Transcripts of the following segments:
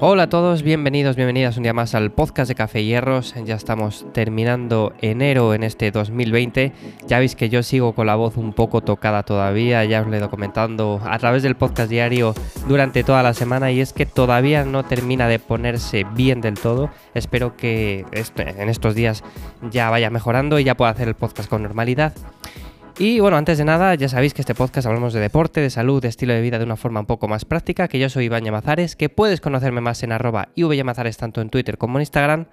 Hola a todos, bienvenidos, bienvenidas un día más al podcast de Café Hierros. Ya estamos terminando enero en este 2020. Ya veis que yo sigo con la voz un poco tocada todavía, ya os lo he ido comentando a través del podcast diario durante toda la semana y es que todavía no termina de ponerse bien del todo. Espero que en estos días ya vaya mejorando y ya pueda hacer el podcast con normalidad. Y bueno, antes de nada, ya sabéis que este podcast hablamos de deporte, de salud, de estilo de vida de una forma un poco más práctica, que yo soy Iván Yamazares, que puedes conocerme más en arroba tanto en Twitter como en Instagram.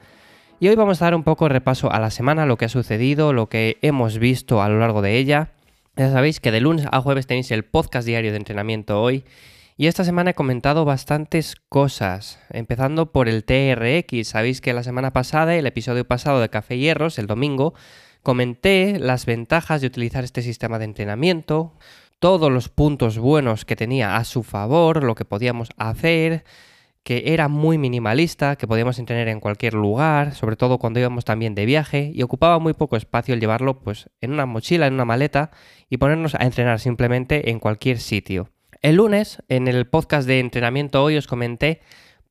Y hoy vamos a dar un poco de repaso a la semana, lo que ha sucedido, lo que hemos visto a lo largo de ella. Ya sabéis que de lunes a jueves tenéis el podcast diario de entrenamiento hoy. Y esta semana he comentado bastantes cosas, empezando por el TRX. Sabéis que la semana pasada, el episodio pasado de Café Hierros, el domingo, Comenté las ventajas de utilizar este sistema de entrenamiento, todos los puntos buenos que tenía a su favor, lo que podíamos hacer, que era muy minimalista, que podíamos tener en cualquier lugar, sobre todo cuando íbamos también de viaje, y ocupaba muy poco espacio el llevarlo pues en una mochila, en una maleta y ponernos a entrenar simplemente en cualquier sitio. El lunes, en el podcast de entrenamiento hoy os comenté,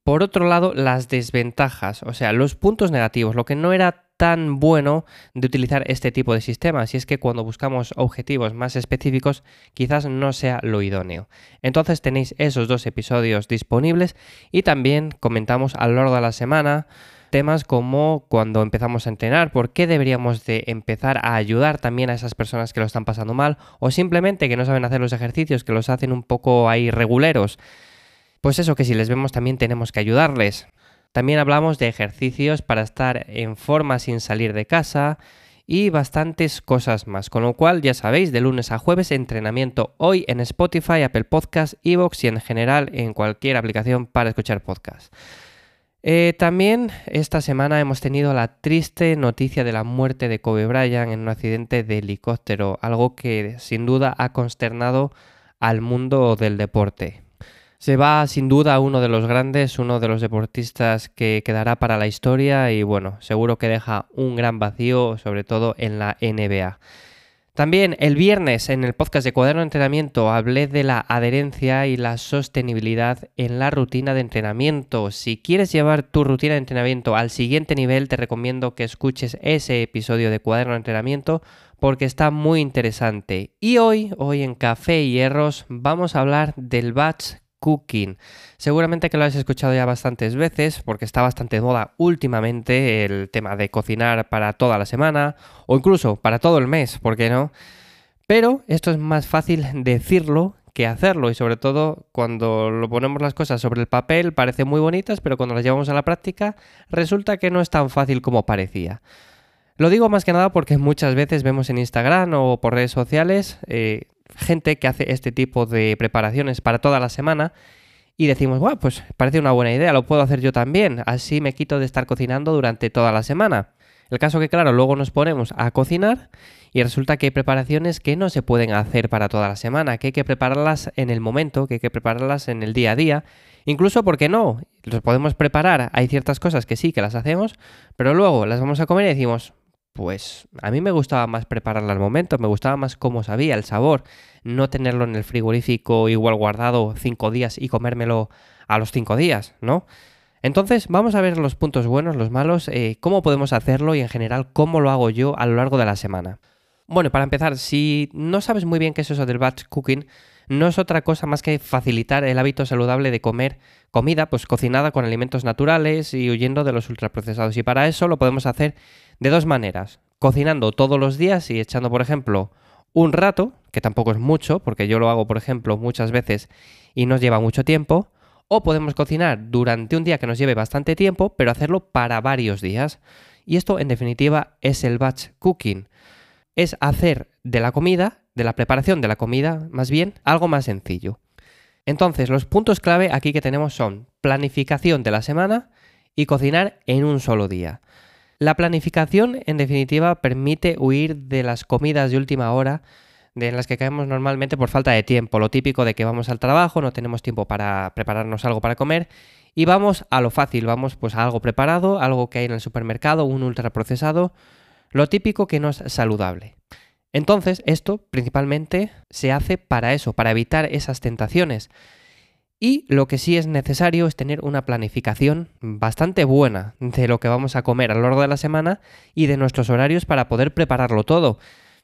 por otro lado, las desventajas, o sea, los puntos negativos, lo que no era tan bueno de utilizar este tipo de sistemas y es que cuando buscamos objetivos más específicos quizás no sea lo idóneo. Entonces tenéis esos dos episodios disponibles y también comentamos a lo largo de la semana temas como cuando empezamos a entrenar, por qué deberíamos de empezar a ayudar también a esas personas que lo están pasando mal o simplemente que no saben hacer los ejercicios, que los hacen un poco ahí reguleros. Pues eso que si les vemos también tenemos que ayudarles. También hablamos de ejercicios para estar en forma sin salir de casa y bastantes cosas más. Con lo cual, ya sabéis, de lunes a jueves, entrenamiento hoy en Spotify, Apple Podcasts, Evox y en general en cualquier aplicación para escuchar podcasts. Eh, también esta semana hemos tenido la triste noticia de la muerte de Kobe Bryant en un accidente de helicóptero, algo que sin duda ha consternado al mundo del deporte. Se va sin duda uno de los grandes, uno de los deportistas que quedará para la historia y bueno, seguro que deja un gran vacío, sobre todo en la NBA. También el viernes en el podcast de Cuaderno de Entrenamiento hablé de la adherencia y la sostenibilidad en la rutina de entrenamiento. Si quieres llevar tu rutina de entrenamiento al siguiente nivel, te recomiendo que escuches ese episodio de Cuaderno de Entrenamiento porque está muy interesante. Y hoy, hoy en Café y Hierros, vamos a hablar del batch cooking. Seguramente que lo habéis escuchado ya bastantes veces porque está bastante de moda últimamente el tema de cocinar para toda la semana o incluso para todo el mes, ¿por qué no? Pero esto es más fácil decirlo que hacerlo y sobre todo cuando lo ponemos las cosas sobre el papel parece muy bonitas pero cuando las llevamos a la práctica resulta que no es tan fácil como parecía. Lo digo más que nada porque muchas veces vemos en Instagram o por redes sociales eh, gente que hace este tipo de preparaciones para toda la semana y decimos, bueno, pues parece una buena idea, lo puedo hacer yo también, así me quito de estar cocinando durante toda la semana. El caso que, claro, luego nos ponemos a cocinar y resulta que hay preparaciones que no se pueden hacer para toda la semana, que hay que prepararlas en el momento, que hay que prepararlas en el día a día. Incluso, porque no? Los podemos preparar, hay ciertas cosas que sí que las hacemos, pero luego las vamos a comer y decimos, pues a mí me gustaba más prepararla al momento, me gustaba más cómo sabía, el sabor, no tenerlo en el frigorífico igual guardado cinco días y comérmelo a los cinco días, ¿no? Entonces vamos a ver los puntos buenos, los malos, eh, cómo podemos hacerlo y en general cómo lo hago yo a lo largo de la semana. Bueno, para empezar, si no sabes muy bien qué es eso del batch cooking, no es otra cosa más que facilitar el hábito saludable de comer comida pues cocinada con alimentos naturales y huyendo de los ultraprocesados. Y para eso lo podemos hacer de dos maneras. Cocinando todos los días y echando, por ejemplo, un rato, que tampoco es mucho, porque yo lo hago, por ejemplo, muchas veces y nos lleva mucho tiempo. O podemos cocinar durante un día que nos lleve bastante tiempo, pero hacerlo para varios días. Y esto, en definitiva, es el batch cooking. Es hacer de la comida, de la preparación de la comida, más bien, algo más sencillo. Entonces, los puntos clave aquí que tenemos son planificación de la semana y cocinar en un solo día. La planificación, en definitiva, permite huir de las comidas de última hora en las que caemos normalmente por falta de tiempo. Lo típico de que vamos al trabajo, no tenemos tiempo para prepararnos algo para comer Y vamos a lo fácil, vamos pues a algo preparado, algo que hay en el supermercado, un ultraprocesado, lo típico que no es saludable. Entonces, esto principalmente se hace para eso, para evitar esas tentaciones. Y lo que sí es necesario es tener una planificación bastante buena de lo que vamos a comer a lo largo de la semana y de nuestros horarios para poder prepararlo todo.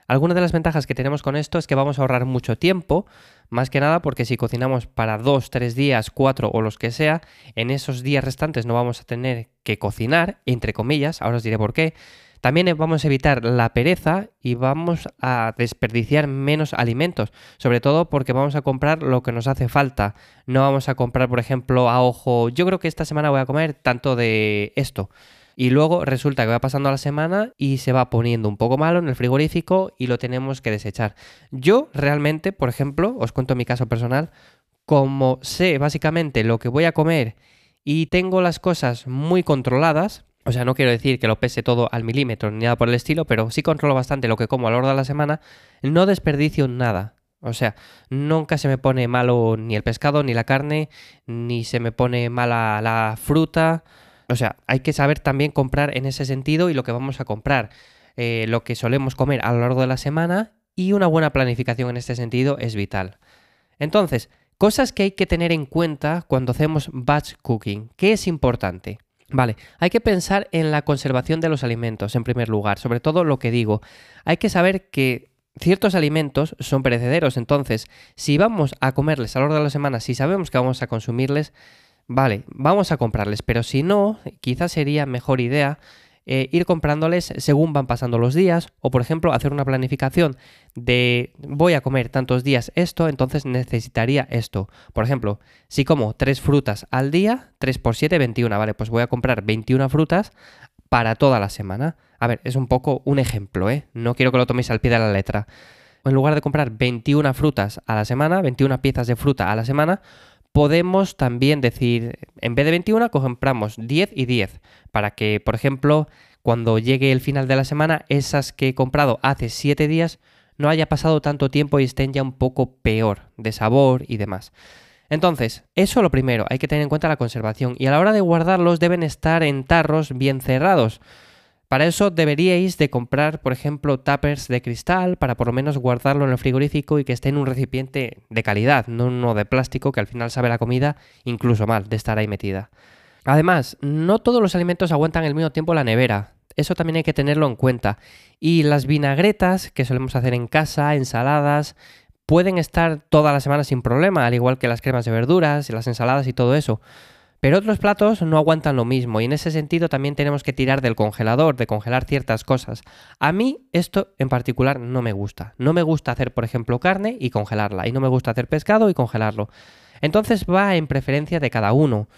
Algunas de las ventajas que tenemos con esto es que vamos a ahorrar mucho tiempo, más que nada porque si cocinamos para dos, tres días, cuatro o los que sea, en esos días restantes no vamos a tener que cocinar, entre comillas, ahora os diré por qué. También vamos a evitar la pereza y vamos a desperdiciar menos alimentos, sobre todo porque vamos a comprar lo que nos hace falta. No vamos a comprar, por ejemplo, a ojo, yo creo que esta semana voy a comer tanto de esto y luego resulta que va pasando la semana y se va poniendo un poco malo en el frigorífico y lo tenemos que desechar. Yo realmente, por ejemplo, os cuento mi caso personal, como sé básicamente lo que voy a comer y tengo las cosas muy controladas, o sea, no quiero decir que lo pese todo al milímetro ni nada por el estilo, pero sí controlo bastante lo que como a lo largo de la semana, no desperdicio nada. O sea, nunca se me pone malo ni el pescado, ni la carne, ni se me pone mala la fruta, o sea, hay que saber también comprar en ese sentido y lo que vamos a comprar, eh, lo que solemos comer a lo largo de la semana y una buena planificación en este sentido es vital. Entonces, cosas que hay que tener en cuenta cuando hacemos batch cooking. ¿Qué es importante? Vale, hay que pensar en la conservación de los alimentos en primer lugar, sobre todo lo que digo. Hay que saber que ciertos alimentos son perecederos, entonces si vamos a comerles a lo largo de la semana, si sabemos que vamos a consumirles, vale, vamos a comprarles, pero si no, quizás sería mejor idea eh, ir comprándoles según van pasando los días o por ejemplo hacer una planificación de voy a comer tantos días esto, entonces necesitaría esto. Por ejemplo, si como 3 frutas al día, 3 por 7, 21, vale, pues voy a comprar 21 frutas para toda la semana. A ver, es un poco un ejemplo, ¿eh? No quiero que lo toméis al pie de la letra. En lugar de comprar 21 frutas a la semana, 21 piezas de fruta a la semana, podemos también decir, en vez de 21, compramos 10 y 10, para que, por ejemplo, cuando llegue el final de la semana, esas que he comprado hace 7 días no haya pasado tanto tiempo y estén ya un poco peor de sabor y demás. Entonces, eso lo primero, hay que tener en cuenta la conservación y a la hora de guardarlos deben estar en tarros bien cerrados. Para eso deberíais de comprar, por ejemplo, tuppers de cristal para por lo menos guardarlo en el frigorífico y que esté en un recipiente de calidad, no uno de plástico que al final sabe la comida incluso mal de estar ahí metida. Además, no todos los alimentos aguantan el mismo tiempo la nevera. Eso también hay que tenerlo en cuenta. Y las vinagretas que solemos hacer en casa, ensaladas, pueden estar toda la semana sin problema, al igual que las cremas de verduras, las ensaladas y todo eso. Pero otros platos no aguantan lo mismo y en ese sentido también tenemos que tirar del congelador, de congelar ciertas cosas. A mí esto en particular no me gusta. No me gusta hacer, por ejemplo, carne y congelarla. Y no me gusta hacer pescado y congelarlo. Entonces va en preferencia de cada uno.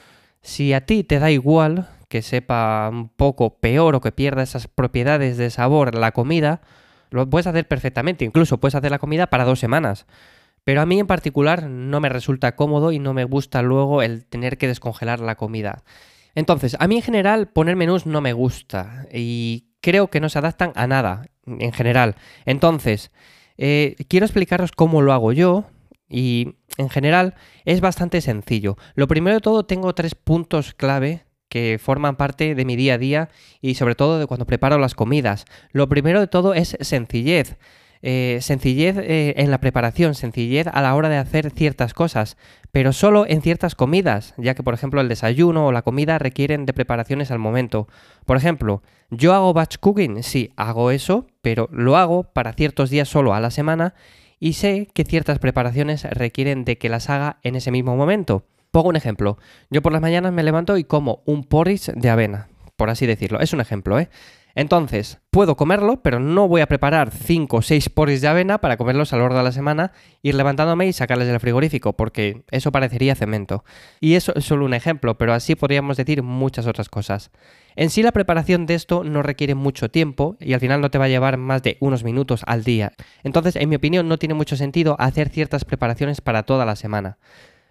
Si a ti te da igual que sepa un poco peor o que pierda esas propiedades de sabor la comida, lo puedes hacer perfectamente. Incluso puedes hacer la comida para dos semanas. Pero a mí en particular no me resulta cómodo y no me gusta luego el tener que descongelar la comida. Entonces, a mí en general poner menús no me gusta y creo que no se adaptan a nada en general. Entonces, eh, quiero explicaros cómo lo hago yo y en general es bastante sencillo. Lo primero de todo tengo tres puntos clave que forman parte de mi día a día y sobre todo de cuando preparo las comidas. Lo primero de todo es sencillez. Eh, sencillez eh, en la preparación, sencillez a la hora de hacer ciertas cosas, pero solo en ciertas comidas, ya que por ejemplo el desayuno o la comida requieren de preparaciones al momento. Por ejemplo, yo hago batch cooking, sí, hago eso, pero lo hago para ciertos días solo a la semana y sé que ciertas preparaciones requieren de que las haga en ese mismo momento. Pongo un ejemplo, yo por las mañanas me levanto y como un porridge de avena, por así decirlo, es un ejemplo, ¿eh? Entonces, puedo comerlo, pero no voy a preparar 5 o 6 poris de avena para comerlos a lo largo de la semana, ir levantándome y sacarles del frigorífico, porque eso parecería cemento. Y eso es solo un ejemplo, pero así podríamos decir muchas otras cosas. En sí la preparación de esto no requiere mucho tiempo y al final no te va a llevar más de unos minutos al día. Entonces, en mi opinión, no tiene mucho sentido hacer ciertas preparaciones para toda la semana.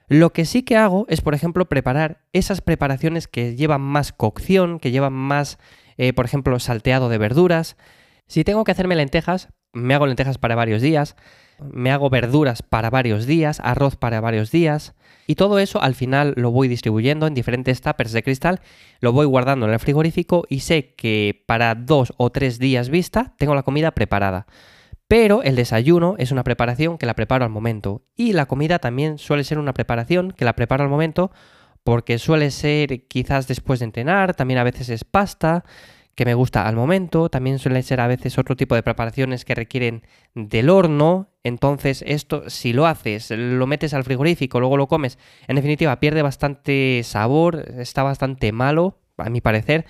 Lo que sí que hago es, por ejemplo, preparar esas preparaciones que llevan más cocción, que llevan más eh, por ejemplo, salteado de verduras. Si tengo que hacerme lentejas, me hago lentejas para varios días, me hago verduras para varios días, arroz para varios días. Y todo eso al final lo voy distribuyendo en diferentes tuppers de cristal, lo voy guardando en el frigorífico y sé que para dos o tres días vista tengo la comida preparada. Pero el desayuno es una preparación que la preparo al momento. Y la comida también suele ser una preparación que la preparo al momento porque suele ser quizás después de entrenar, también a veces es pasta, que me gusta al momento, también suele ser a veces otro tipo de preparaciones que requieren del horno, entonces esto si lo haces, lo metes al frigorífico, luego lo comes, en definitiva pierde bastante sabor, está bastante malo, a mi parecer,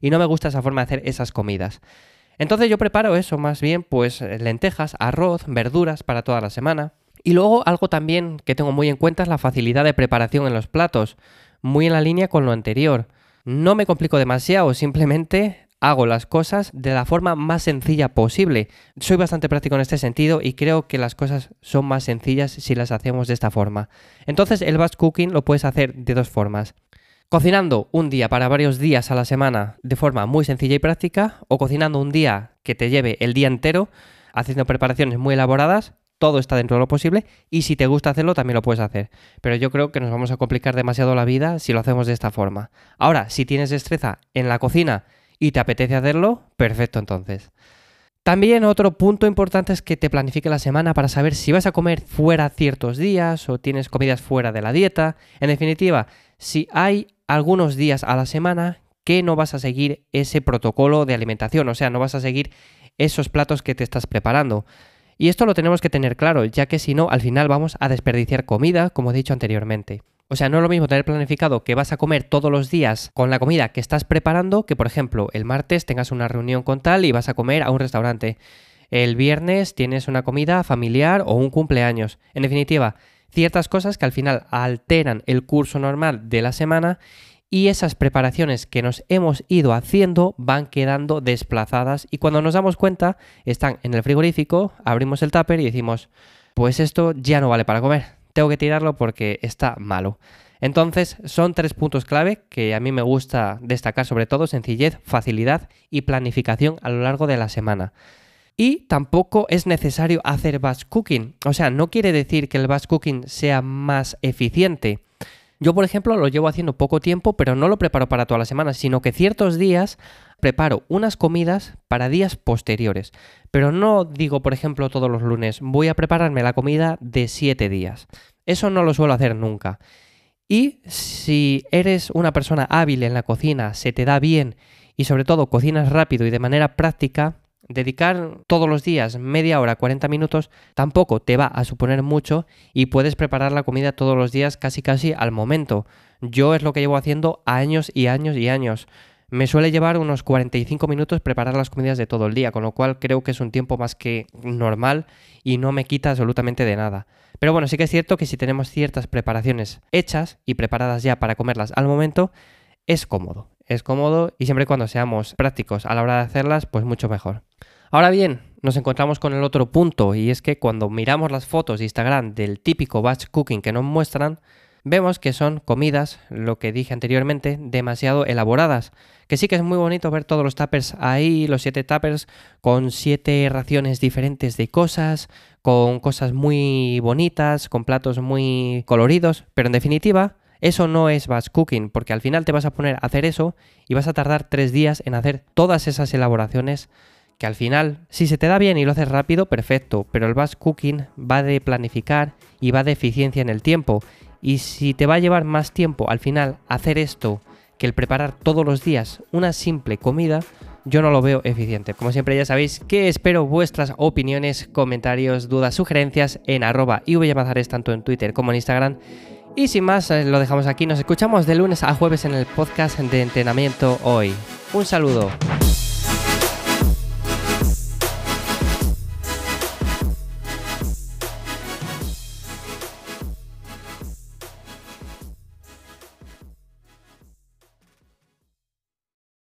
y no me gusta esa forma de hacer esas comidas. Entonces yo preparo eso, más bien pues lentejas, arroz, verduras para toda la semana. Y luego algo también que tengo muy en cuenta es la facilidad de preparación en los platos, muy en la línea con lo anterior. No me complico demasiado, simplemente hago las cosas de la forma más sencilla posible. Soy bastante práctico en este sentido y creo que las cosas son más sencillas si las hacemos de esta forma. Entonces el batch cooking lo puedes hacer de dos formas. Cocinando un día para varios días a la semana de forma muy sencilla y práctica o cocinando un día que te lleve el día entero haciendo preparaciones muy elaboradas, todo está dentro de lo posible y si te gusta hacerlo también lo puedes hacer. Pero yo creo que nos vamos a complicar demasiado la vida si lo hacemos de esta forma. Ahora, si tienes destreza en la cocina y te apetece hacerlo, perfecto entonces. También otro punto importante es que te planifique la semana para saber si vas a comer fuera ciertos días o tienes comidas fuera de la dieta. En definitiva, si hay algunos días a la semana que no vas a seguir ese protocolo de alimentación, o sea, no vas a seguir esos platos que te estás preparando. Y esto lo tenemos que tener claro, ya que si no, al final vamos a desperdiciar comida, como he dicho anteriormente. O sea, no es lo mismo tener planificado que vas a comer todos los días con la comida que estás preparando que, por ejemplo, el martes tengas una reunión con tal y vas a comer a un restaurante. El viernes tienes una comida familiar o un cumpleaños. En definitiva, ciertas cosas que al final alteran el curso normal de la semana y esas preparaciones que nos hemos ido haciendo van quedando desplazadas y cuando nos damos cuenta están en el frigorífico, abrimos el tupper y decimos, pues esto ya no vale para comer tengo que tirarlo porque está malo. Entonces, son tres puntos clave que a mí me gusta destacar sobre todo, sencillez, facilidad y planificación a lo largo de la semana. Y tampoco es necesario hacer batch cooking. O sea, no quiere decir que el batch cooking sea más eficiente. Yo, por ejemplo, lo llevo haciendo poco tiempo, pero no lo preparo para toda la semana, sino que ciertos días preparo unas comidas para días posteriores. Pero no digo, por ejemplo, todos los lunes, voy a prepararme la comida de 7 días. Eso no lo suelo hacer nunca. Y si eres una persona hábil en la cocina, se te da bien y sobre todo cocinas rápido y de manera práctica, dedicar todos los días media hora, 40 minutos, tampoco te va a suponer mucho y puedes preparar la comida todos los días casi casi al momento. Yo es lo que llevo haciendo años y años y años. Me suele llevar unos 45 minutos preparar las comidas de todo el día, con lo cual creo que es un tiempo más que normal y no me quita absolutamente de nada. Pero bueno, sí que es cierto que si tenemos ciertas preparaciones hechas y preparadas ya para comerlas al momento, es cómodo. Es cómodo y siempre cuando seamos prácticos a la hora de hacerlas, pues mucho mejor. Ahora bien, nos encontramos con el otro punto y es que cuando miramos las fotos de Instagram del típico batch cooking que nos muestran, vemos que son comidas, lo que dije anteriormente, demasiado elaboradas. Que sí que es muy bonito ver todos los tuppers ahí, los siete tuppers, con siete raciones diferentes de cosas, con cosas muy bonitas, con platos muy coloridos, pero en definitiva, eso no es batch cooking, porque al final te vas a poner a hacer eso y vas a tardar tres días en hacer todas esas elaboraciones que al final, si se te da bien y lo haces rápido, perfecto, pero el batch cooking va de planificar y va de eficiencia en el tiempo. Y si te va a llevar más tiempo al final hacer esto que el preparar todos los días una simple comida, yo no lo veo eficiente. Como siempre ya sabéis que espero vuestras opiniones, comentarios, dudas, sugerencias en arroba Mazares tanto en Twitter como en Instagram. Y sin más, eh, lo dejamos aquí. Nos escuchamos de lunes a jueves en el podcast de entrenamiento hoy. Un saludo.